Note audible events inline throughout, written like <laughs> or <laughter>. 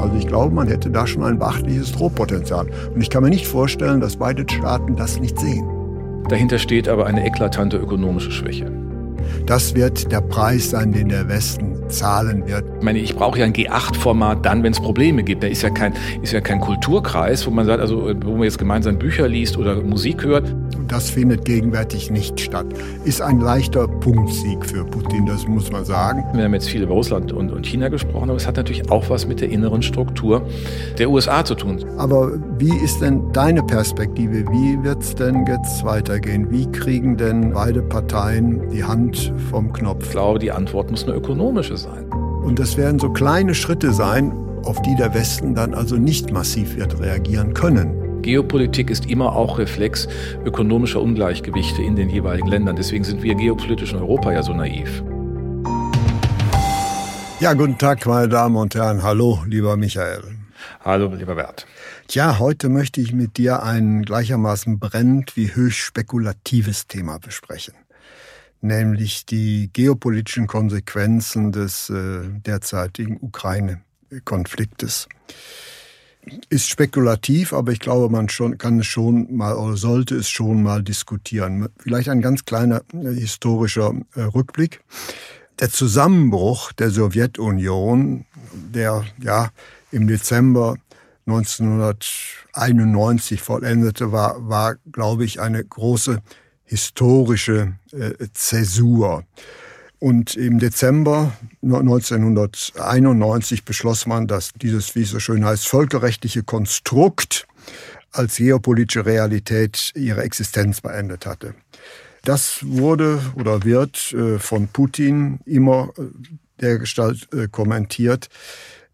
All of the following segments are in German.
Also ich glaube, man hätte da schon ein beachtliches Drohpotenzial. Und ich kann mir nicht vorstellen, dass beide Staaten das nicht sehen. Dahinter steht aber eine eklatante ökonomische Schwäche. Das wird der Preis sein, den der Westen zahlen wird. Ich meine, ich brauche ja ein G8-Format dann, wenn es Probleme gibt. Da ist ja kein, ist ja kein Kulturkreis, wo man sagt, also wo man jetzt gemeinsam Bücher liest oder Musik hört. Das findet gegenwärtig nicht statt. Ist ein leichter Punktsieg für Putin, das muss man sagen. Wir haben jetzt viel über Russland und, und China gesprochen, aber es hat natürlich auch was mit der inneren Struktur der USA zu tun. Aber wie ist denn deine Perspektive? Wie wird es denn jetzt weitergehen? Wie kriegen denn beide Parteien die Hand vom Knopf? Ich glaube, die Antwort muss eine ökonomische sein. Und das werden so kleine Schritte sein, auf die der Westen dann also nicht massiv wird reagieren können. Geopolitik ist immer auch Reflex ökonomischer Ungleichgewichte in den jeweiligen Ländern. Deswegen sind wir geopolitisch in Europa ja so naiv. Ja, guten Tag, meine Damen und Herren. Hallo, lieber Michael. Hallo, lieber Bert. Tja, heute möchte ich mit dir ein gleichermaßen brennend wie höchst spekulatives Thema besprechen nämlich die geopolitischen Konsequenzen des äh, derzeitigen Ukraine-Konfliktes. Ist spekulativ, aber ich glaube, man schon, kann es schon mal oder sollte es schon mal diskutieren. Vielleicht ein ganz kleiner äh, historischer äh, Rückblick. Der Zusammenbruch der Sowjetunion, der ja im Dezember 1991 vollendete war, war, glaube ich, eine große historische äh, Zäsur. Und im Dezember 1991 beschloss man, dass dieses, wie es so schön heißt, völkerrechtliche Konstrukt als geopolitische Realität ihre Existenz beendet hatte. Das wurde oder wird äh, von Putin immer äh, dergestalt äh, kommentiert,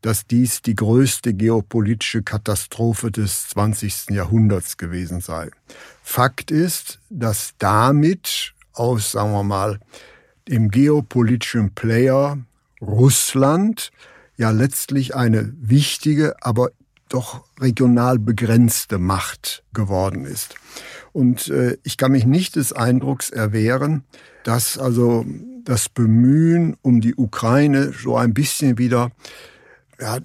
dass dies die größte geopolitische Katastrophe des 20. Jahrhunderts gewesen sei. Fakt ist, dass damit aus, sagen wir mal, dem geopolitischen Player Russland ja letztlich eine wichtige, aber doch regional begrenzte Macht geworden ist. Und äh, ich kann mich nicht des Eindrucks erwehren, dass also das Bemühen um die Ukraine so ein bisschen wieder ja,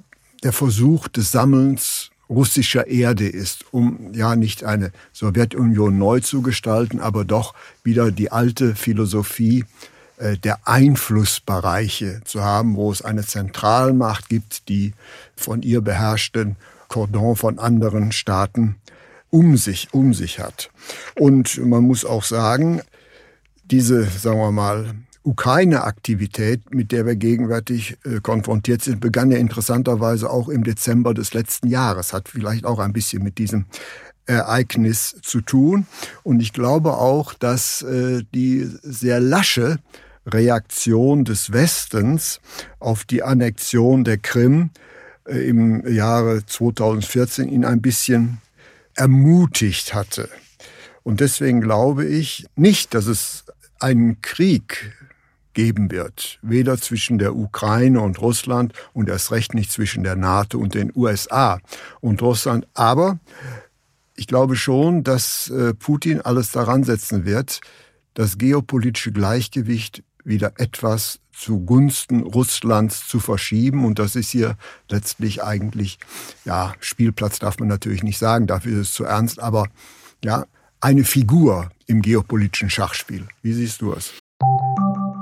der Versuch des Sammelns russischer Erde ist, um ja nicht eine Sowjetunion neu zu gestalten, aber doch wieder die alte Philosophie der Einflussbereiche zu haben, wo es eine Zentralmacht gibt, die von ihr beherrschten Kordon von anderen Staaten um sich, um sich hat. Und man muss auch sagen, diese, sagen wir mal, Ukraine-Aktivität, mit der wir gegenwärtig äh, konfrontiert sind, begann ja interessanterweise auch im Dezember des letzten Jahres, hat vielleicht auch ein bisschen mit diesem Ereignis zu tun. Und ich glaube auch, dass äh, die sehr lasche Reaktion des Westens auf die Annexion der Krim äh, im Jahre 2014 ihn ein bisschen ermutigt hatte. Und deswegen glaube ich nicht, dass es einen Krieg geben wird. Weder zwischen der Ukraine und Russland und erst recht nicht zwischen der NATO und den USA und Russland. Aber ich glaube schon, dass äh, Putin alles daran setzen wird, das geopolitische Gleichgewicht wieder etwas zugunsten Russlands zu verschieben. Und das ist hier letztlich eigentlich, ja, Spielplatz darf man natürlich nicht sagen, dafür ist es zu ernst, aber ja, eine Figur im geopolitischen Schachspiel. Wie siehst du es?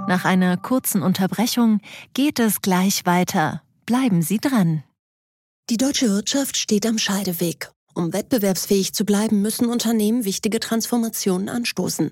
Nach einer kurzen Unterbrechung geht es gleich weiter. Bleiben Sie dran. Die deutsche Wirtschaft steht am Scheideweg. Um wettbewerbsfähig zu bleiben, müssen Unternehmen wichtige Transformationen anstoßen.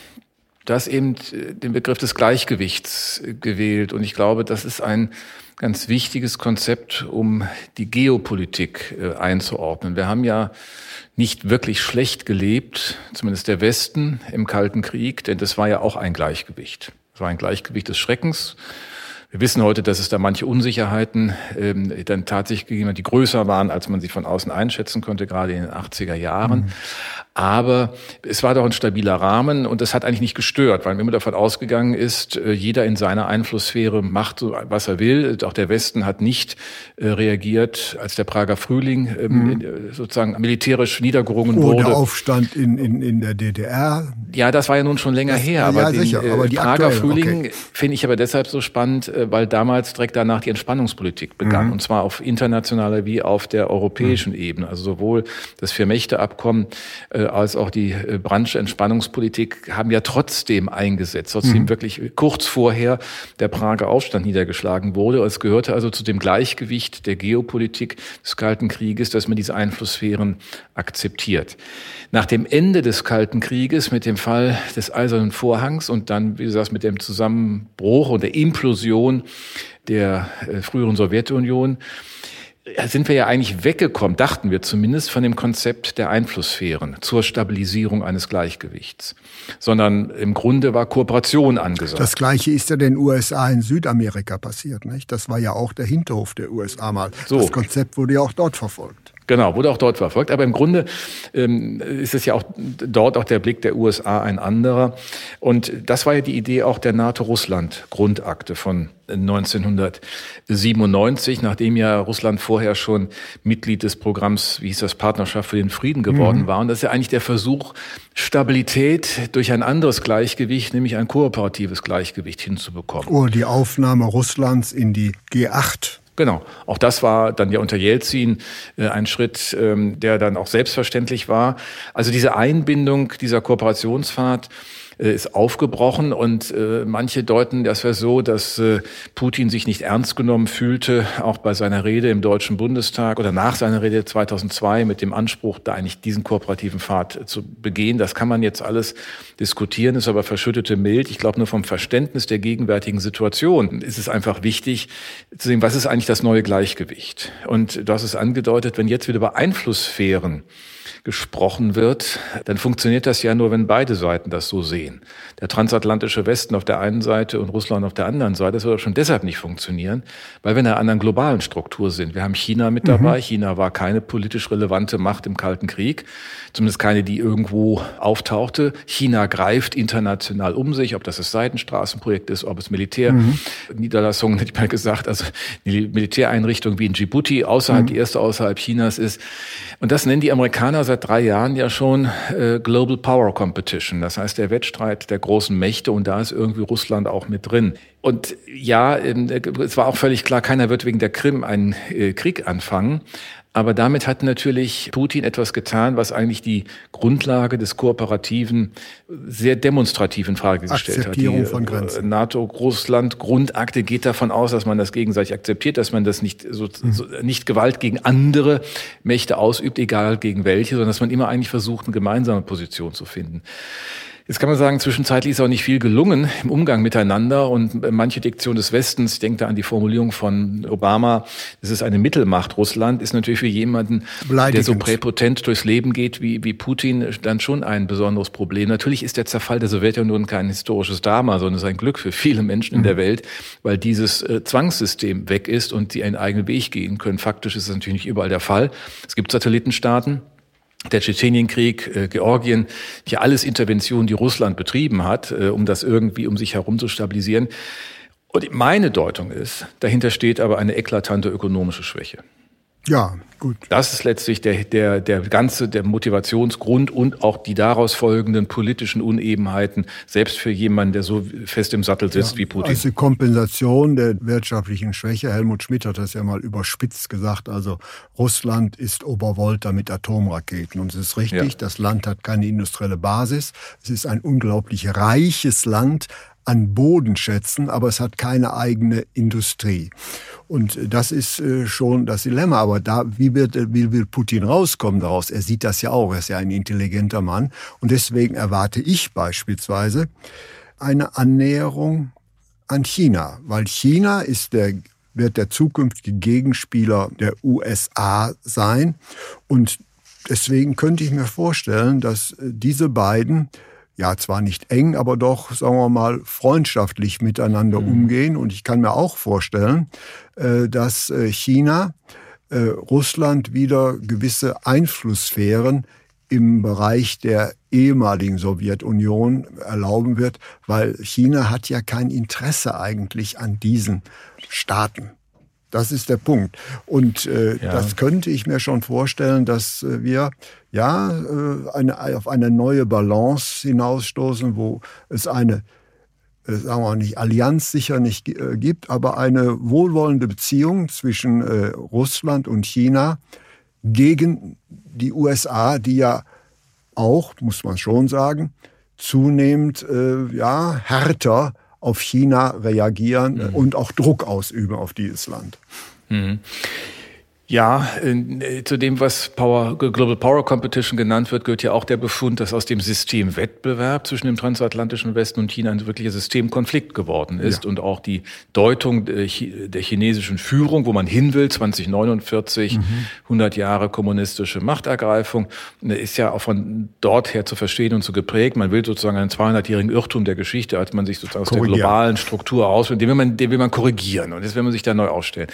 du hast eben äh, den Begriff des Gleichgewichts äh, gewählt. Und ich glaube, das ist ein ganz wichtiges Konzept, um die Geopolitik äh, einzuordnen. Wir haben ja nicht wirklich schlecht gelebt, zumindest der Westen im Kalten Krieg, denn das war ja auch ein Gleichgewicht. Es war ein Gleichgewicht des Schreckens. Wir wissen heute, dass es da manche Unsicherheiten ähm, dann tatsächlich gegeben hat, die größer waren, als man sie von außen einschätzen konnte, gerade in den 80er Jahren. Mhm. Aber es war doch ein stabiler Rahmen und das hat eigentlich nicht gestört, weil man immer davon ausgegangen ist, äh, jeder in seiner Einflusssphäre macht so, was er will. Auch der Westen hat nicht äh, reagiert, als der Prager Frühling ähm, mhm. Äh, sozusagen militärisch niedergerungen oh, wurde. Der Aufstand in, in, in der DDR. Ja, das war ja nun schon länger das, her. Aber, ja, den, sicher, aber die Prager aktuelle, Frühling okay. finde ich aber deshalb so spannend, weil damals direkt danach die Entspannungspolitik begann. Mhm. Und zwar auf internationaler wie auf der europäischen mhm. Ebene. Also sowohl das Vier-Mächte-Abkommen äh, als auch die äh, Branche Entspannungspolitik haben ja trotzdem eingesetzt, trotzdem mhm. wirklich kurz vorher der Prager Aufstand niedergeschlagen wurde. Es gehörte also zu dem Gleichgewicht der Geopolitik des Kalten Krieges, dass man diese Einflusssphären akzeptiert. Nach dem Ende des Kalten Krieges mit dem Fall des Eisernen Vorhangs und dann, wie gesagt, mit dem Zusammenbruch und der Implosion der äh, früheren Sowjetunion sind wir ja eigentlich weggekommen, dachten wir zumindest, von dem Konzept der Einflusssphären zur Stabilisierung eines Gleichgewichts, sondern im Grunde war Kooperation angesagt. Das Gleiche ist ja den USA in Südamerika passiert, nicht? Das war ja auch der Hinterhof der USA mal. So. Das Konzept wurde ja auch dort verfolgt. Genau, wurde auch dort verfolgt. Aber im Grunde ähm, ist es ja auch dort auch der Blick der USA ein anderer. Und das war ja die Idee auch der NATO-Russland-Grundakte von 1997, nachdem ja Russland vorher schon Mitglied des Programms, wie hieß das, Partnerschaft für den Frieden geworden mhm. war. Und das ist ja eigentlich der Versuch, Stabilität durch ein anderes Gleichgewicht, nämlich ein kooperatives Gleichgewicht hinzubekommen. Oh, die Aufnahme Russlands in die G8 Genau. Auch das war dann ja unter Jelzin äh, ein Schritt, ähm, der dann auch selbstverständlich war. Also diese Einbindung dieser Kooperationsfahrt ist aufgebrochen und äh, manche deuten das wäre so, dass äh, Putin sich nicht ernst genommen fühlte, auch bei seiner Rede im Deutschen Bundestag oder nach seiner Rede 2002 mit dem Anspruch, da eigentlich diesen kooperativen Pfad zu begehen. Das kann man jetzt alles diskutieren, ist aber verschüttete Milch. Ich glaube, nur vom Verständnis der gegenwärtigen Situation ist es einfach wichtig zu sehen, was ist eigentlich das neue Gleichgewicht. Und du hast es angedeutet, wenn jetzt wieder über Einflusssphären gesprochen wird, dann funktioniert das ja nur, wenn beide Seiten das so sehen. Der transatlantische Westen auf der einen Seite und Russland auf der anderen Seite, das wird schon deshalb nicht funktionieren, weil wir in einer anderen globalen Struktur sind. Wir haben China mit dabei. Mhm. China war keine politisch relevante Macht im Kalten Krieg, zumindest keine, die irgendwo auftauchte. China greift international um sich, ob das das Seitenstraßenprojekt ist, ob es Militärniederlassungen, mhm. hätte ich mal gesagt, also die Militäreinrichtung wie in Djibouti, außerhalb, mhm. die erste außerhalb Chinas ist. Und das nennen die Amerikaner seit drei Jahren ja schon äh, Global Power Competition. Das heißt, der Wettstreit der großen Mächte und da ist irgendwie Russland auch mit drin. Und ja, ähm, es war auch völlig klar, keiner wird wegen der Krim einen äh, Krieg anfangen. Aber damit hat natürlich Putin etwas getan, was eigentlich die Grundlage des kooperativen, sehr demonstrativen Frage gestellt hat. Die von Grenzen. NATO-Russland-Grundakte geht davon aus, dass man das gegenseitig akzeptiert, dass man das nicht, so, mhm. so, nicht Gewalt gegen andere Mächte ausübt, egal gegen welche, sondern dass man immer eigentlich versucht, eine gemeinsame Position zu finden. Jetzt kann man sagen, zwischenzeitlich ist auch nicht viel gelungen im Umgang miteinander und manche Diktion des Westens, ich denke da an die Formulierung von Obama, es ist eine Mittelmacht Russland, ist natürlich für jemanden, der so präpotent durchs Leben geht wie, wie Putin, dann schon ein besonderes Problem. Natürlich ist der Zerfall der Sowjetunion kein historisches Drama, sondern es ist ein Glück für viele Menschen in der mhm. Welt, weil dieses äh, Zwangssystem weg ist und sie einen eigenen Weg gehen können. Faktisch ist es natürlich nicht überall der Fall. Es gibt Satellitenstaaten, der Tschetschenienkrieg, äh, Georgien, hier alles Interventionen, die Russland betrieben hat, äh, um das irgendwie um sich herum zu stabilisieren. Und meine Deutung ist, dahinter steht aber eine eklatante ökonomische Schwäche. Ja, gut. Das ist letztlich der, der, der ganze, der Motivationsgrund und auch die daraus folgenden politischen Unebenheiten, selbst für jemanden, der so fest im Sattel sitzt ja, wie Putin. Als die Kompensation der wirtschaftlichen Schwäche, Helmut Schmidt hat das ja mal überspitzt gesagt, also Russland ist Obervolta mit Atomraketen. Und es ist richtig, ja. das Land hat keine industrielle Basis. Es ist ein unglaublich reiches Land, an Bodenschätzen, aber es hat keine eigene Industrie. Und das ist äh, schon das Dilemma. Aber da, wie wird, wie will Putin rauskommen daraus? Er sieht das ja auch. Er ist ja ein intelligenter Mann. Und deswegen erwarte ich beispielsweise eine Annäherung an China, weil China ist der wird der zukünftige Gegenspieler der USA sein. Und deswegen könnte ich mir vorstellen, dass diese beiden ja zwar nicht eng, aber doch, sagen wir mal, freundschaftlich miteinander mhm. umgehen. Und ich kann mir auch vorstellen, äh, dass äh, China äh, Russland wieder gewisse Einflusssphären im Bereich der ehemaligen Sowjetunion erlauben wird, weil China hat ja kein Interesse eigentlich an diesen Staaten. Das ist der Punkt. Und äh, ja. das könnte ich mir schon vorstellen, dass wir ja äh, eine, auf eine neue Balance hinausstoßen, wo es eine, äh, sagen wir mal nicht Allianz sicher nicht äh, gibt, aber eine wohlwollende Beziehung zwischen Russland und China gegen die USA, die ja auch, muss man schon sagen, zunehmend ja, härter auf China reagieren mhm. und auch Druck ausüben auf dieses Land. Mhm. Ja, äh, zu dem, was Power, Global Power Competition genannt wird, gehört ja auch der Befund, dass aus dem System Wettbewerb zwischen dem transatlantischen Westen und China ein wirklicher Systemkonflikt geworden ist ja. und auch die Deutung der chinesischen Führung, wo man hin will, 2049, mhm. 100 Jahre kommunistische Machtergreifung, äh, ist ja auch von dort her zu verstehen und zu geprägt. Man will sozusagen einen 200-jährigen Irrtum der Geschichte, als man sich sozusagen aus der globalen Struktur aus, den will man, den will man korrigieren und jetzt will man sich da neu aufstellen.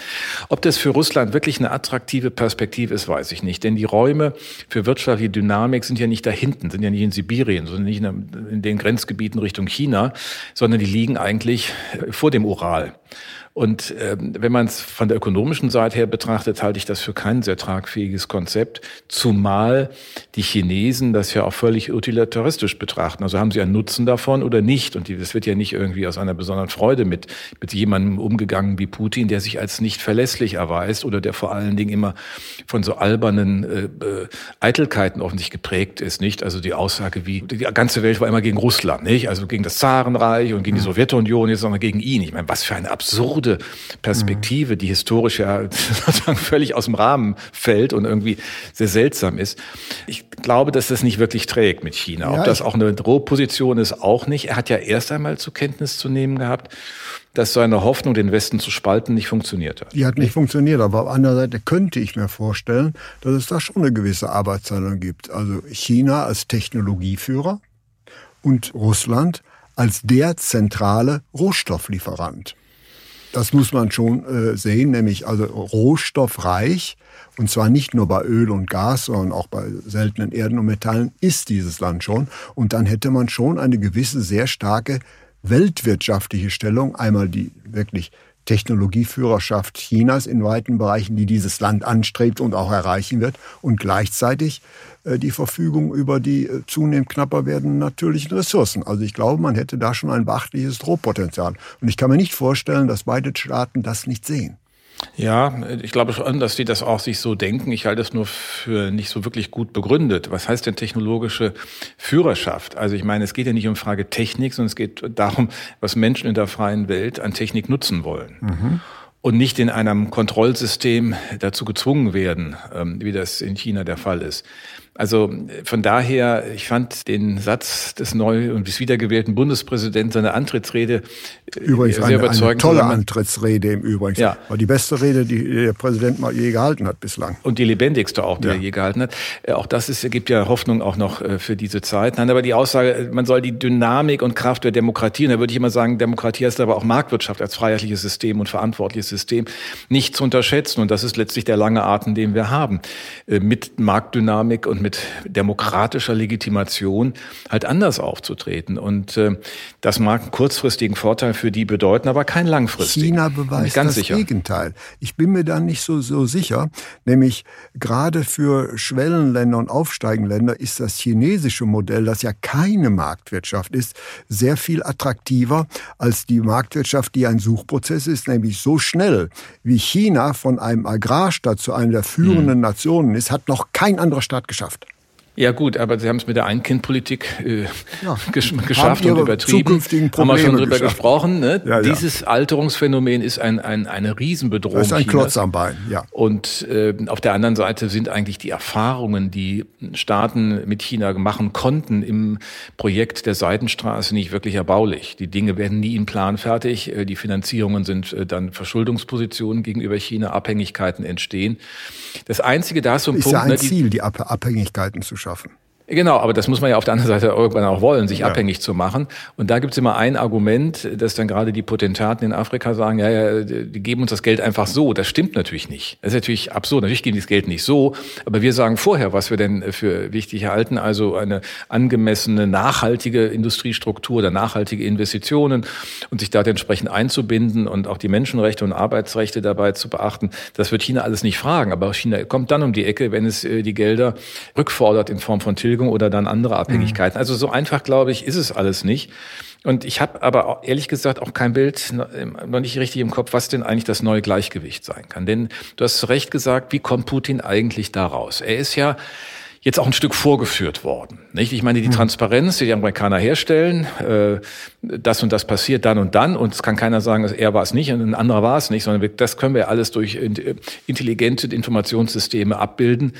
Ob das für Russland wirklich eine attraktive Perspektive ist, weiß ich nicht. Denn die Räume für wirtschaftliche Dynamik sind ja nicht da hinten, sind ja nicht in Sibirien, sondern nicht in den Grenzgebieten Richtung China, sondern die liegen eigentlich vor dem Ural. Und ähm, wenn man es von der ökonomischen Seite her betrachtet, halte ich das für kein sehr tragfähiges Konzept, zumal die Chinesen das ja auch völlig utilitaristisch betrachten. Also haben sie einen Nutzen davon oder nicht? Und das wird ja nicht irgendwie aus einer besonderen Freude mit, mit jemandem umgegangen wie Putin, der sich als nicht verlässlich erweist oder der vor allen Dingen immer von so albernen äh, äh, Eitelkeiten offensichtlich geprägt ist, nicht? Also die Aussage wie, die ganze Welt war immer gegen Russland, nicht? Also gegen das Zarenreich und gegen die Sowjetunion, jetzt sondern gegen ihn. Ich meine, was für eine absurde absurde Perspektive, die historisch ja <laughs> sozusagen völlig aus dem Rahmen fällt und irgendwie sehr seltsam ist. Ich glaube, dass das nicht wirklich trägt mit China. Ob ja, das auch eine Drohposition ist, auch nicht. Er hat ja erst einmal zur Kenntnis zu nehmen gehabt, dass seine Hoffnung, den Westen zu spalten, nicht funktioniert hat. Die hat nicht funktioniert, aber auf anderer Seite könnte ich mir vorstellen, dass es da schon eine gewisse Arbeitsteilung gibt. Also China als Technologieführer und Russland als der zentrale Rohstofflieferant. Das muss man schon äh, sehen, nämlich also rohstoffreich. Und zwar nicht nur bei Öl und Gas, sondern auch bei seltenen Erden und Metallen ist dieses Land schon. Und dann hätte man schon eine gewisse sehr starke weltwirtschaftliche Stellung. Einmal die wirklich Technologieführerschaft Chinas in weiten Bereichen, die dieses Land anstrebt und auch erreichen wird. Und gleichzeitig äh, die Verfügung über die äh, zunehmend knapper werdenden natürlichen Ressourcen. Also ich glaube, man hätte da schon ein beachtliches Drohpotenzial. Und ich kann mir nicht vorstellen, dass beide Staaten das nicht sehen. Ja, ich glaube schon, dass die das auch sich so denken. Ich halte es nur für nicht so wirklich gut begründet. Was heißt denn technologische Führerschaft? Also ich meine, es geht ja nicht um Frage Technik, sondern es geht darum, was Menschen in der freien Welt an Technik nutzen wollen. Mhm und nicht in einem Kontrollsystem dazu gezwungen werden, ähm, wie das in China der Fall ist. Also von daher, ich fand den Satz des neu und des wiedergewählten Bundespräsidenten, seine Antrittsrede äh, Übrigens sehr eine, überzeugend. Eine tolle Antrittsrede im Übrigen. Ja. War die beste Rede, die der Präsident mal je gehalten hat bislang. Und die lebendigste auch, die ja. er je gehalten hat. Äh, auch das ist, gibt ja Hoffnung auch noch äh, für diese Zeit. Nein, aber die Aussage, man soll die Dynamik und Kraft der Demokratie, und da würde ich immer sagen, Demokratie ist aber auch Marktwirtschaft als freiheitliches System und verantwortliches System nicht zu unterschätzen. Und das ist letztlich der lange Atem, den wir haben. Mit Marktdynamik und mit mit demokratischer Legitimation halt anders aufzutreten. Und äh, das mag einen kurzfristigen Vorteil für die bedeuten, aber kein langfristigen. China beweist das sicher. Gegenteil. Ich bin mir da nicht so, so sicher. Nämlich gerade für Schwellenländer und Aufsteigenländer ist das chinesische Modell, das ja keine Marktwirtschaft ist, sehr viel attraktiver als die Marktwirtschaft, die ein Suchprozess ist, nämlich so schnell wie China von einem Agrarstaat zu einer der führenden hm. Nationen ist, hat noch kein anderer Staat geschafft. Ja gut, aber Sie haben es mit der Ein-Kind-Politik äh, ja. <laughs> gesch geschafft und übertrieben. Haben wir schon drüber geschafft. gesprochen. Ne? Ja, ja. Dieses Alterungsphänomen ist ein, ein, eine Riesenbedrohung. Das ist ein Klotz am Bein, ja. Und äh, auf der anderen Seite sind eigentlich die Erfahrungen, die Staaten mit China machen konnten im Projekt der Seidenstraße nicht wirklich erbaulich. Die Dinge werden nie in Plan fertig. Äh, die Finanzierungen sind äh, dann Verschuldungspositionen gegenüber China, Abhängigkeiten entstehen. Das Einzige, da ist so ein ist Punkt. Ja ein ne, Ziel, die Abhängigkeiten zu schaffen schaffen. Genau, aber das muss man ja auf der anderen Seite irgendwann auch wollen, sich ja. abhängig zu machen. Und da gibt's immer ein Argument, dass dann gerade die Potentaten in Afrika sagen, ja, ja, die geben uns das Geld einfach so. Das stimmt natürlich nicht. Das ist natürlich absurd. Natürlich geben die das Geld nicht so, aber wir sagen vorher, was wir denn für wichtig halten, also eine angemessene, nachhaltige Industriestruktur oder nachhaltige Investitionen und sich da entsprechend einzubinden und auch die Menschenrechte und Arbeitsrechte dabei zu beachten. Das wird China alles nicht fragen, aber China kommt dann um die Ecke, wenn es äh, die Gelder rückfordert in Form von Tilgung Vermögen oder dann andere Abhängigkeiten. Mhm. Also so einfach, glaube ich, ist es alles nicht. Und ich habe aber auch, ehrlich gesagt auch kein Bild, noch nicht richtig im Kopf, was denn eigentlich das neue Gleichgewicht sein kann. Denn du hast zu Recht gesagt, wie kommt Putin eigentlich da raus? Er ist ja jetzt auch ein Stück vorgeführt worden. Nicht? Ich meine, die hm. Transparenz, die die Amerikaner herstellen, äh, das und das passiert dann und dann und es kann keiner sagen, er war es nicht und ein anderer war es nicht, sondern das können wir alles durch intelligente Informationssysteme abbilden,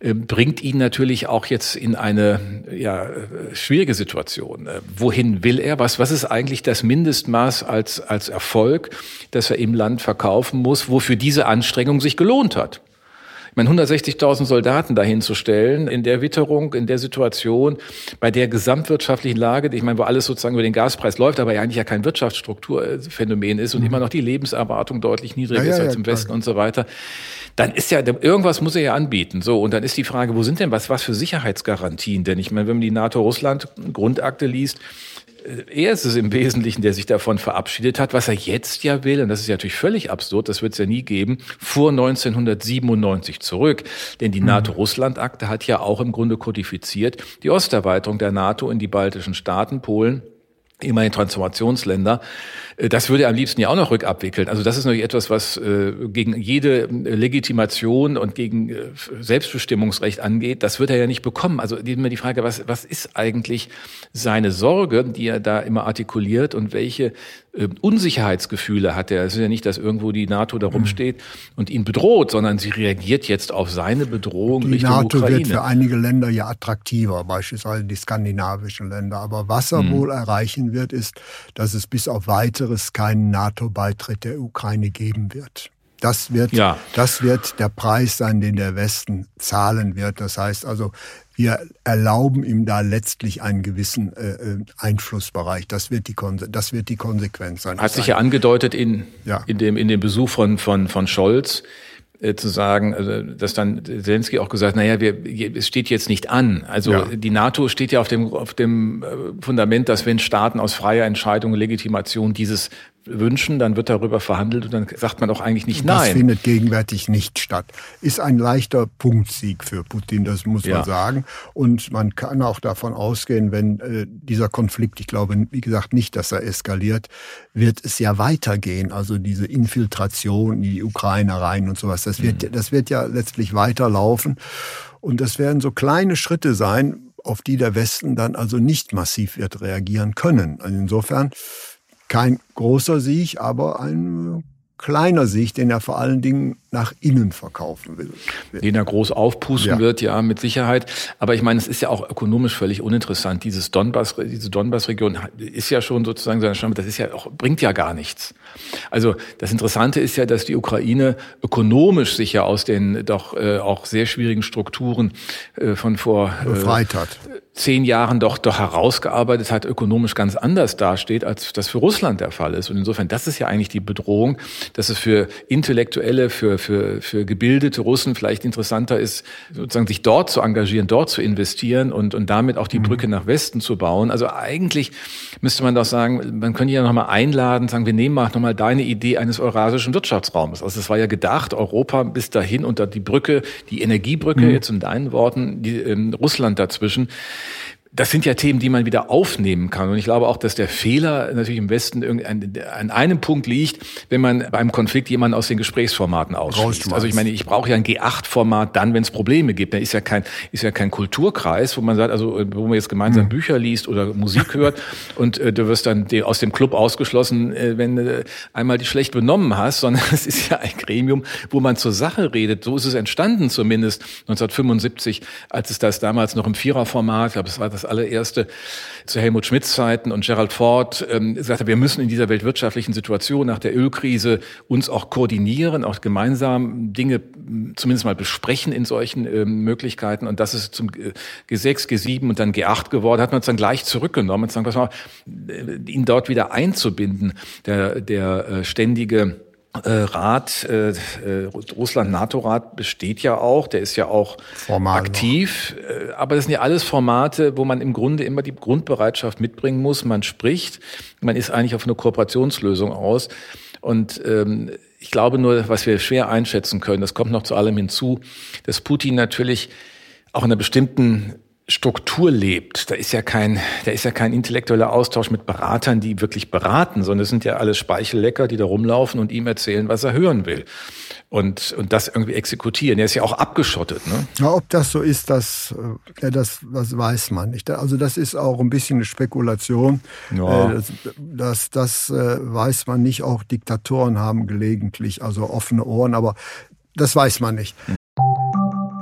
äh, bringt ihn natürlich auch jetzt in eine ja, schwierige Situation. Äh, wohin will er? Was, was ist eigentlich das Mindestmaß als, als Erfolg, das er im Land verkaufen muss, wofür diese Anstrengung sich gelohnt hat? Meine, 160.000 Soldaten dahin zu stellen, in der Witterung, in der Situation, bei der gesamtwirtschaftlichen Lage, ich meine, wo alles sozusagen über den Gaspreis läuft, aber ja eigentlich ja kein Wirtschaftsstrukturphänomen ist und mhm. immer noch die Lebenserwartung deutlich niedriger ja, ist als ja, im klar. Westen und so weiter, dann ist ja, irgendwas muss er ja anbieten. So, und dann ist die Frage, wo sind denn was, was für Sicherheitsgarantien? Denn ich meine, wenn man die NATO-Russland-Grundakte liest, er ist es im Wesentlichen, der sich davon verabschiedet hat, was er jetzt ja will, und das ist ja natürlich völlig absurd, das wird es ja nie geben, vor 1997 zurück. Denn die mhm. NATO-Russland-Akte hat ja auch im Grunde kodifiziert die Osterweiterung der NATO in die baltischen Staaten, Polen, immerhin Transformationsländer. Äh, das würde er am liebsten ja auch noch rückabwickeln. Also das ist natürlich etwas, was äh, gegen jede äh, Legitimation und gegen Selbstbestimmungsrecht angeht. Das wird er ja nicht bekommen. Also immer die Frage, was, was ist eigentlich seine Sorge, die er da immer artikuliert und welche Unsicherheitsgefühle hat er. Es ist ja nicht, dass irgendwo die NATO da rumsteht und ihn bedroht, sondern sie reagiert jetzt auf seine Bedrohung die Richtung NATO Ukraine. wird für einige Länder ja attraktiver, beispielsweise die skandinavischen Länder. Aber was er hm. wohl erreichen wird, ist, dass es bis auf weitere weiteres keinen NATO-Beitritt der Ukraine geben wird. Das wird, ja. das wird der Preis sein, den der Westen zahlen wird. Das heißt also, wir erlauben ihm da letztlich einen gewissen äh, äh Einflussbereich. Das wird die, das wird die Konsequenz sein. Hat sich ja angedeutet in, ja. in, dem, in dem Besuch von, von, von Scholz, äh, zu sagen, also, dass dann Zelensky auch gesagt, naja, wir, es steht jetzt nicht an. Also ja. die NATO steht ja auf dem, auf dem äh, Fundament, dass wenn Staaten aus freier Entscheidung Legitimation dieses wünschen, dann wird darüber verhandelt und dann sagt man auch eigentlich nicht das nein. Das findet gegenwärtig nicht statt. Ist ein leichter Punktsieg für Putin, das muss ja. man sagen. Und man kann auch davon ausgehen, wenn äh, dieser Konflikt, ich glaube, wie gesagt, nicht, dass er eskaliert, wird es ja weitergehen. Also diese Infiltration in die Ukraine rein und sowas, das wird, mhm. das wird ja letztlich weiterlaufen. Und das werden so kleine Schritte sein, auf die der Westen dann also nicht massiv wird reagieren können. Also insofern kein großer Sieg, aber ein kleiner Sieg, den er vor allen Dingen nach innen verkaufen will. Den er groß aufpusten ja. wird, ja, mit Sicherheit. Aber ich meine, es ist ja auch ökonomisch völlig uninteressant. Dieses Donbass, diese Donbass-Region ist ja schon sozusagen seine Stamm, das ist ja auch, bringt ja gar nichts. Also das Interessante ist ja, dass die Ukraine ökonomisch sich ja aus den doch äh, auch sehr schwierigen Strukturen äh, von vor äh, befreit hat zehn Jahren doch, doch herausgearbeitet hat, ökonomisch ganz anders dasteht, als das für Russland der Fall ist. Und insofern, das ist ja eigentlich die Bedrohung, dass es für Intellektuelle, für, für, für gebildete Russen vielleicht interessanter ist, sozusagen sich dort zu engagieren, dort zu investieren und, und damit auch die mhm. Brücke nach Westen zu bauen. Also eigentlich müsste man doch sagen, man könnte ja nochmal einladen, sagen, wir nehmen mal nochmal deine Idee eines eurasischen Wirtschaftsraums. Also es war ja gedacht, Europa bis dahin unter die Brücke, die Energiebrücke, mhm. jetzt in deinen Worten, die, ähm, Russland dazwischen das sind ja Themen, die man wieder aufnehmen kann. Und ich glaube auch, dass der Fehler natürlich im Westen an einem Punkt liegt, wenn man beim Konflikt jemanden aus den Gesprächsformaten ausschließt. Also ich meine, ich brauche ja ein G8-Format dann, wenn es Probleme gibt. Da ist ja kein, ist ja kein Kulturkreis, wo man sagt, also wo man jetzt gemeinsam mhm. Bücher liest oder Musik hört <laughs> und äh, du wirst dann aus dem Club ausgeschlossen, äh, wenn du einmal dich schlecht benommen hast, sondern <laughs> es ist ja ein Gremium, wo man zur Sache redet. So ist es entstanden zumindest 1975, als es das damals noch im Viererformat, ich glaube, es war das allererste zu Helmut Schmidts Zeiten und Gerald Ford ähm, sagte, wir müssen in dieser weltwirtschaftlichen Situation nach der Ölkrise uns auch koordinieren, auch gemeinsam Dinge zumindest mal besprechen in solchen ähm, Möglichkeiten. Und das ist zum G6, G7 und dann G8 geworden, hat man es dann gleich zurückgenommen und sagen, was mal, äh, ihn dort wieder einzubinden. Der, der äh, ständige äh, Rat, äh, äh, Russland-NATO-Rat besteht ja auch, der ist ja auch Formal aktiv, äh, aber das sind ja alles Formate, wo man im Grunde immer die Grundbereitschaft mitbringen muss. Man spricht, man ist eigentlich auf eine Kooperationslösung aus. Und ähm, ich glaube nur, was wir schwer einschätzen können, das kommt noch zu allem hinzu, dass Putin natürlich auch in einer bestimmten Struktur lebt. Da ist ja kein, da ist ja kein intellektueller Austausch mit Beratern, die wirklich beraten, sondern es sind ja alles Speichellecker, die da rumlaufen und ihm erzählen, was er hören will. Und, und das irgendwie exekutieren. Er ist ja auch abgeschottet. Ne? Ja, ob das so ist, das, ja, das, das weiß man nicht. Also das ist auch ein bisschen eine Spekulation. Ja. Äh, das, das, das äh, weiß man nicht. Auch Diktatoren haben gelegentlich also offene Ohren, aber das weiß man nicht.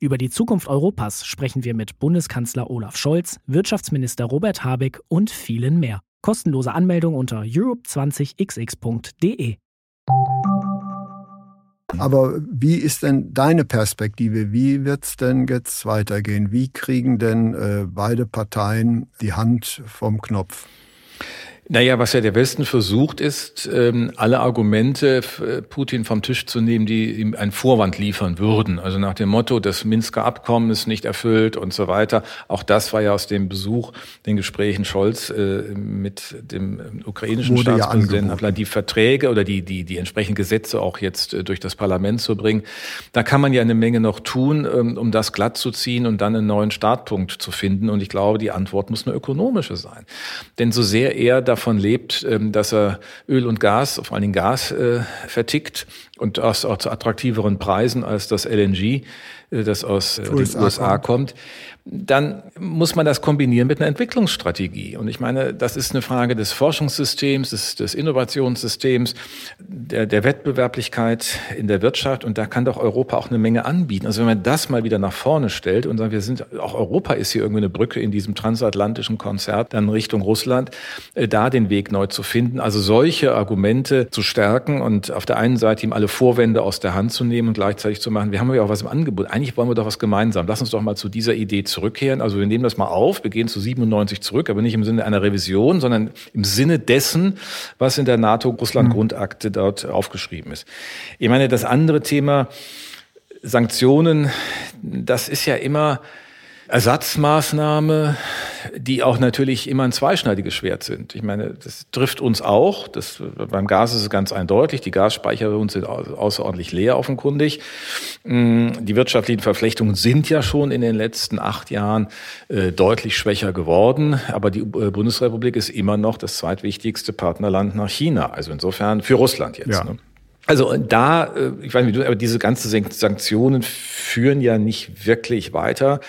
Über die Zukunft Europas sprechen wir mit Bundeskanzler Olaf Scholz, Wirtschaftsminister Robert Habeck und vielen mehr. Kostenlose Anmeldung unter europe20xx.de. Aber wie ist denn deine Perspektive? Wie wird es denn jetzt weitergehen? Wie kriegen denn äh, beide Parteien die Hand vom Knopf? Naja, was ja der Westen versucht, ist, ähm, alle Argumente äh, Putin vom Tisch zu nehmen, die ihm einen Vorwand liefern würden. Also nach dem Motto, das Minsker Abkommen ist nicht erfüllt und so weiter. Auch das war ja aus dem Besuch, den Gesprächen Scholz äh, mit dem ukrainischen Wurde Staatspräsidenten, ja die Verträge oder die, die, die entsprechenden Gesetze auch jetzt äh, durch das Parlament zu bringen. Da kann man ja eine Menge noch tun, ähm, um das glatt zu ziehen und dann einen neuen Startpunkt zu finden. Und ich glaube, die Antwort muss eine ökonomische sein. Denn so sehr er davon lebt, ähm, dass er Öl und Gas, vor allen Dingen Gas, äh, vertickt und das auch zu attraktiveren Preisen als das LNG, äh, das aus den USA kommt dann muss man das kombinieren mit einer Entwicklungsstrategie. Und ich meine, das ist eine Frage des Forschungssystems, des, des Innovationssystems, der, der Wettbewerblichkeit in der Wirtschaft. Und da kann doch Europa auch eine Menge anbieten. Also wenn man das mal wieder nach vorne stellt und sagt, wir sind, auch Europa ist hier irgendwie eine Brücke in diesem transatlantischen Konzert, dann Richtung Russland, äh, da den Weg neu zu finden. Also solche Argumente zu stärken und auf der einen Seite ihm alle Vorwände aus der Hand zu nehmen und gleichzeitig zu machen, wir haben ja auch was im Angebot. Eigentlich wollen wir doch was gemeinsam. Lass uns doch mal zu dieser Idee zurück zurückkehren. Also wir nehmen das mal auf, wir gehen zu 97 zurück, aber nicht im Sinne einer Revision, sondern im Sinne dessen, was in der NATO-Russland-Grundakte dort aufgeschrieben ist. Ich meine, das andere Thema, Sanktionen, das ist ja immer Ersatzmaßnahme, die auch natürlich immer ein zweischneidiges Schwert sind. Ich meine, das trifft uns auch. Das, beim Gas ist es ganz eindeutig. Die Gasspeicher bei uns sind außerordentlich leer offenkundig. Mm, die wirtschaftlichen Verflechtungen sind ja schon in den letzten acht Jahren äh, deutlich schwächer geworden. Aber die äh, Bundesrepublik ist immer noch das zweitwichtigste Partnerland nach China. Also insofern für Russland jetzt. Ja. Ne? Also da, äh, ich weiß nicht, aber diese ganzen Sanktionen führen ja nicht wirklich weiter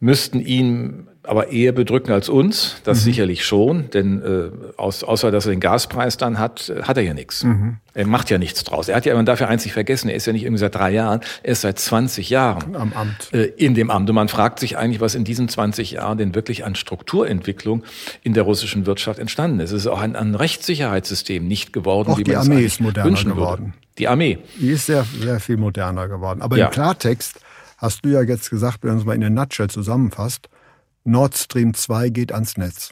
müssten ihn aber eher bedrücken als uns, das mhm. sicherlich schon, denn äh, aus, außer dass er den Gaspreis dann hat, hat er ja nichts. Mhm. Er macht ja nichts draus. Er hat ja, man darf ja einzig vergessen, er ist ja nicht irgendwie seit drei Jahren, er ist seit 20 Jahren am Amt. Äh, in dem Amt. Und man fragt sich eigentlich, was in diesen 20 Jahren denn wirklich an Strukturentwicklung in der russischen Wirtschaft entstanden ist. Es ist auch ein, ein Rechtssicherheitssystem nicht geworden, auch wie die man Armee ist moderner geworden. Würde. Die Armee. Die ist sehr, sehr viel moderner geworden. Aber ja. im Klartext hast du ja jetzt gesagt, wenn man es mal in der Nutshell zusammenfasst, Nord Stream 2 geht ans Netz.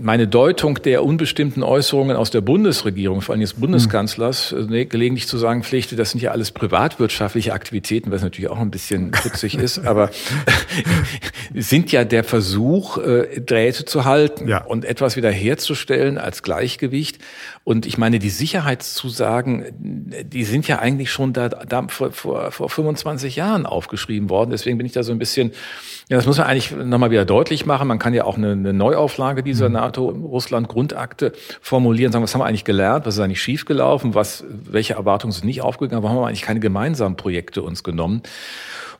Meine Deutung der unbestimmten Äußerungen aus der Bundesregierung, vor allem des Bundeskanzlers, äh, gelegentlich zu sagen pflegte, das sind ja alles privatwirtschaftliche Aktivitäten, was natürlich auch ein bisschen <laughs> putzig ist, aber <laughs> sind ja der Versuch, äh, Drähte zu halten ja. und etwas wiederherzustellen als Gleichgewicht. Und ich meine, die Sicherheitszusagen, die sind ja eigentlich schon da, da vor, vor, vor 25 Jahren aufgeschrieben worden. Deswegen bin ich da so ein bisschen, ja, das muss man eigentlich nochmal wieder deutlich machen. Man kann ja auch eine, eine Neuauflage dieser mhm. NATO-Russland-Grundakte formulieren, sagen, was haben wir eigentlich gelernt, was ist eigentlich schiefgelaufen, was, welche Erwartungen sind nicht aufgegangen, warum haben wir eigentlich keine gemeinsamen Projekte uns genommen?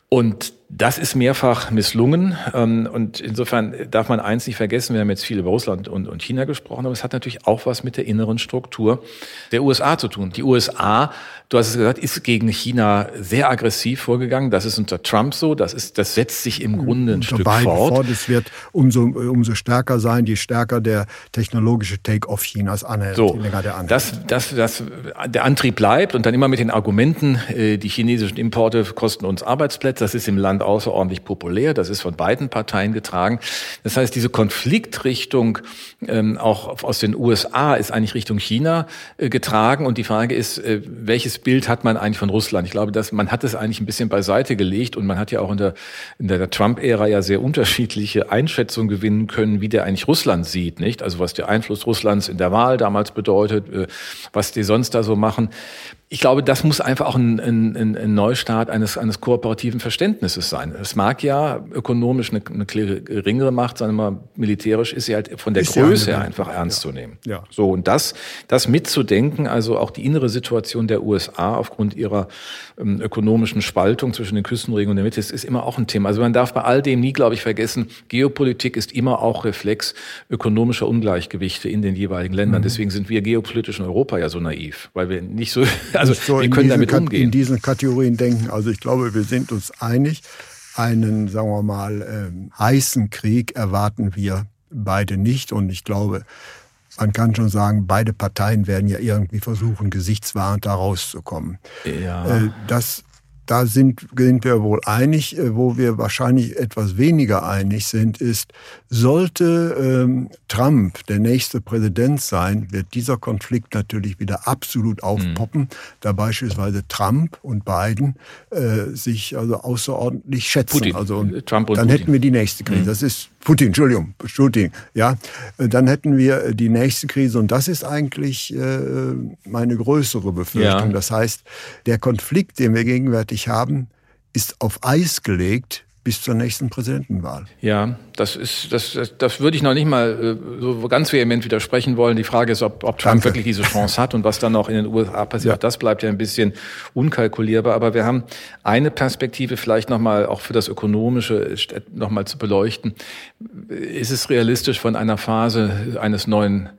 Und das ist mehrfach misslungen. Ähm, und insofern darf man eins nicht vergessen, wir haben jetzt viel über Russland und China gesprochen, aber es hat natürlich auch was mit der inneren Struktur der USA zu tun. Die USA, du hast es gesagt, ist gegen China sehr aggressiv vorgegangen. Das ist unter Trump so. Das, ist, das setzt sich im Grunde ein unter Stück fort. fort. Es wird umso, umso stärker sein, je stärker der technologische Take-off Chinas anhält. So, der das, das, das, der Antrieb bleibt und dann immer mit den Argumenten, äh, die chinesischen Importe kosten uns Arbeitsplätze. Das ist im Land Land außerordentlich populär. Das ist von beiden Parteien getragen. Das heißt, diese Konfliktrichtung ähm, auch aus den USA ist eigentlich Richtung China äh, getragen. Und die Frage ist, äh, welches Bild hat man eigentlich von Russland? Ich glaube, dass man hat es eigentlich ein bisschen beiseite gelegt und man hat ja auch in der, in der Trump-Ära ja sehr unterschiedliche Einschätzungen gewinnen können, wie der eigentlich Russland sieht, nicht? Also was der Einfluss Russlands in der Wahl damals bedeutet, äh, was die sonst da so machen ich glaube, das muss einfach auch ein, ein, ein Neustart eines, eines kooperativen Verständnisses sein. Es mag ja ökonomisch eine, eine geringere Macht sein, aber militärisch ist sie halt von der ist Größe her einfach ernst ja. zu nehmen. Ja. So, und das, das mitzudenken, also auch die innere Situation der USA aufgrund ihrer ähm, ökonomischen Spaltung zwischen den Küstenregionen und der Mitte, ist, ist immer auch ein Thema. Also man darf bei all dem nie, glaube ich, vergessen, Geopolitik ist immer auch Reflex ökonomischer Ungleichgewichte in den jeweiligen Ländern. Mhm. Deswegen sind wir geopolitisch in Europa ja so naiv, weil wir nicht so also so wir können damit umgehen. In diesen Kategorien denken. Also ich glaube, wir sind uns einig. Einen, sagen wir mal, ähm, heißen Krieg erwarten wir beide nicht. Und ich glaube, man kann schon sagen, beide Parteien werden ja irgendwie versuchen, gesichtswahrend da rauszukommen. Ja. Äh, das da sind, sind wir wohl einig. Äh, wo wir wahrscheinlich etwas weniger einig sind, ist, sollte ähm, Trump der nächste Präsident sein, wird dieser Konflikt natürlich wieder absolut aufpoppen, mhm. da beispielsweise Trump und Biden äh, sich also außerordentlich schätzen. Putin. Also Trump und dann Putin. hätten wir die nächste Krise. Mhm. Das ist Putin, Entschuldigung, Putin, ja, dann hätten wir die nächste Krise und das ist eigentlich äh, meine größere Befürchtung. Ja. Das heißt, der Konflikt, den wir gegenwärtig haben, ist auf Eis gelegt bis zur nächsten Präsidentenwahl. Ja, das ist, das, das, das würde ich noch nicht mal äh, so ganz vehement widersprechen wollen. Die Frage ist, ob, ob Trump Danke. wirklich diese Chance hat und was dann noch in den USA passiert. Ja. Das bleibt ja ein bisschen unkalkulierbar. Aber wir haben eine Perspektive vielleicht noch mal auch für das Ökonomische noch mal zu beleuchten. Ist es realistisch von einer Phase eines neuen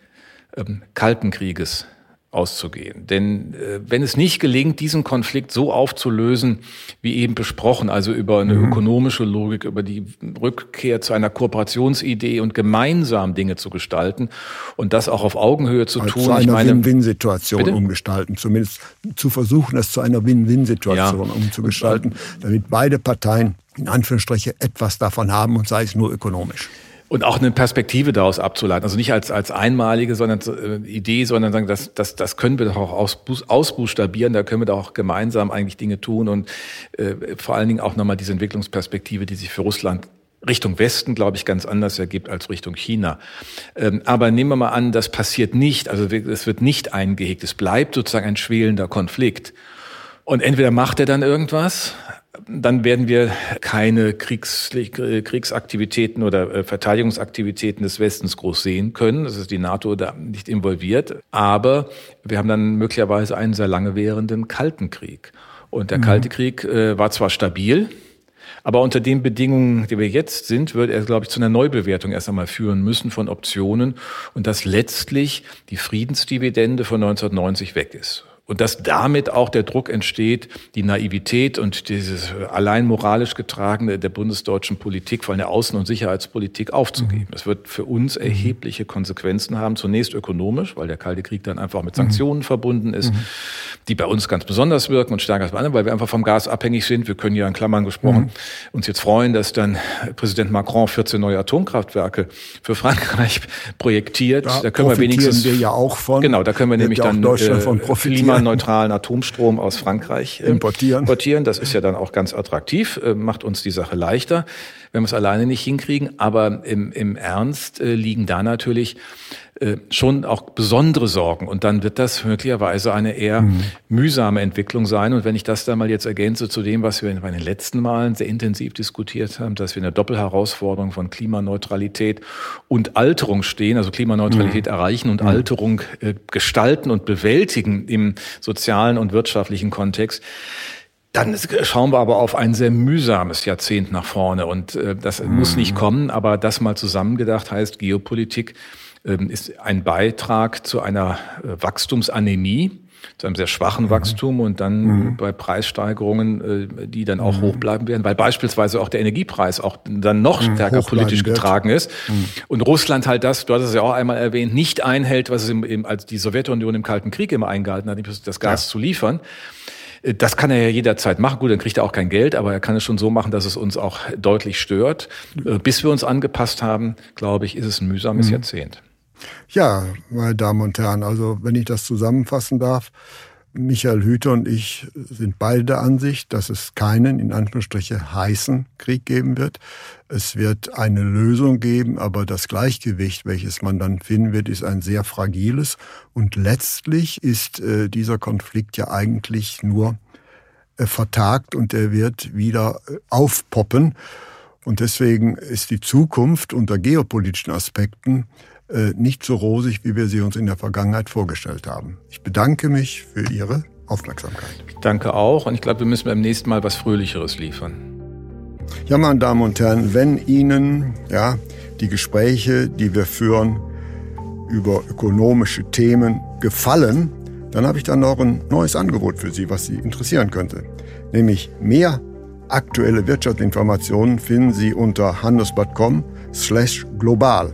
ähm, Kalten Krieges auszugehen. Denn äh, wenn es nicht gelingt, diesen Konflikt so aufzulösen, wie eben besprochen, also über eine mhm. ökonomische Logik, über die Rückkehr zu einer Kooperationsidee und gemeinsam Dinge zu gestalten und das auch auf Augenhöhe zu also tun. Zu einer Win-Win-Situation umgestalten, zumindest zu versuchen, es zu einer Win-Win-Situation ja. umzugestalten, damit beide Parteien in Anführungsstriche etwas davon haben und sei es nur ökonomisch. Und auch eine Perspektive daraus abzuleiten. Also nicht als, als einmalige sondern, äh, Idee, sondern sagen, das, das, das können wir doch auch aus, ausbuchstabieren, da können wir doch auch gemeinsam eigentlich Dinge tun und äh, vor allen Dingen auch nochmal diese Entwicklungsperspektive, die sich für Russland Richtung Westen, glaube ich, ganz anders ergibt als Richtung China. Ähm, aber nehmen wir mal an, das passiert nicht, also es wird nicht eingehegt, es bleibt sozusagen ein schwelender Konflikt. Und entweder macht er dann irgendwas, dann werden wir keine Kriegs, Kriegsaktivitäten oder äh, Verteidigungsaktivitäten des Westens groß sehen können. Das ist die NATO da nicht involviert. Aber wir haben dann möglicherweise einen sehr lange währenden Kalten Krieg. Und der mhm. Kalte Krieg äh, war zwar stabil, aber unter den Bedingungen, die wir jetzt sind, wird er, glaube ich, zu einer Neubewertung erst einmal führen müssen von Optionen und dass letztlich die Friedensdividende von 1990 weg ist. Und dass damit auch der Druck entsteht, die Naivität und dieses allein moralisch getragene der bundesdeutschen Politik, vor allem der Außen- und Sicherheitspolitik aufzugeben. Mhm. Das wird für uns mhm. erhebliche Konsequenzen haben. Zunächst ökonomisch, weil der Kalte Krieg dann einfach mit Sanktionen mhm. verbunden ist. Mhm. die bei uns ganz besonders wirken und stärker als bei anderen, weil wir einfach vom Gas abhängig sind. Wir können ja in Klammern gesprochen mhm. uns jetzt freuen, dass dann Präsident Macron 14 neue Atomkraftwerke für Frankreich <laughs> projektiert. Da, da können wir wenigstens wir ja auch von. Genau, da können wir nämlich dann äh, klimaneutralen Atomstrom aus Frankreich äh, importieren. importieren. Das ist ja dann auch ganz attraktiv, äh, macht uns die Sache leichter, wenn wir es alleine nicht hinkriegen. Aber im, im Ernst äh, liegen da natürlich äh, schon auch besondere Sorgen. Und dann wird das möglicherweise eine eher mhm. mühsame Entwicklung sein. Und wenn ich das da mal jetzt ergänze zu dem, was wir bei den letzten Malen sehr intensiv diskutiert haben, dass wir in der Doppelherausforderung von Klimaneutralität und Alterung stehen, also Klimaneutralität mhm. erreichen und mhm. Alterung äh, gestalten und bewältigen im sozialen und wirtschaftlichen Kontext, dann schauen wir aber auf ein sehr mühsames Jahrzehnt nach vorne und äh, das mhm. muss nicht kommen, aber das mal zusammengedacht heißt Geopolitik ähm, ist ein Beitrag zu einer äh, Wachstumsanämie, zu einem sehr schwachen mhm. Wachstum und dann mhm. bei Preissteigerungen, äh, die dann auch mhm. hoch bleiben werden, weil beispielsweise auch der Energiepreis auch dann noch mhm. stärker politisch wird. getragen ist. Mhm. Und Russland halt das, du hattest es ja auch einmal erwähnt, nicht einhält, was es im, im, als die Sowjetunion im Kalten Krieg immer eingehalten hat, nämlich das Gas ja. zu liefern. Äh, das kann er ja jederzeit machen. Gut, dann kriegt er auch kein Geld, aber er kann es schon so machen, dass es uns auch deutlich stört. Bis wir uns angepasst haben, glaube ich, ist es ein mühsames mhm. Jahrzehnt. Ja, meine Damen und Herren, also wenn ich das zusammenfassen darf, Michael Hüter und ich sind beide der Ansicht, dass es keinen, in Anführungsstriche, heißen Krieg geben wird. Es wird eine Lösung geben, aber das Gleichgewicht, welches man dann finden wird, ist ein sehr fragiles. Und letztlich ist äh, dieser Konflikt ja eigentlich nur äh, vertagt und er wird wieder äh, aufpoppen. Und deswegen ist die Zukunft unter geopolitischen Aspekten äh, nicht so rosig, wie wir sie uns in der Vergangenheit vorgestellt haben. Ich bedanke mich für Ihre Aufmerksamkeit. Ich danke auch und ich glaube, wir müssen beim nächsten Mal was Fröhlicheres liefern. Ja, meine Damen und Herren, wenn Ihnen ja, die Gespräche, die wir führen über ökonomische Themen gefallen, dann habe ich dann noch ein neues Angebot für Sie, was Sie interessieren könnte. Nämlich mehr aktuelle Wirtschaftsinformationen finden Sie unter handelsblatt.com slash global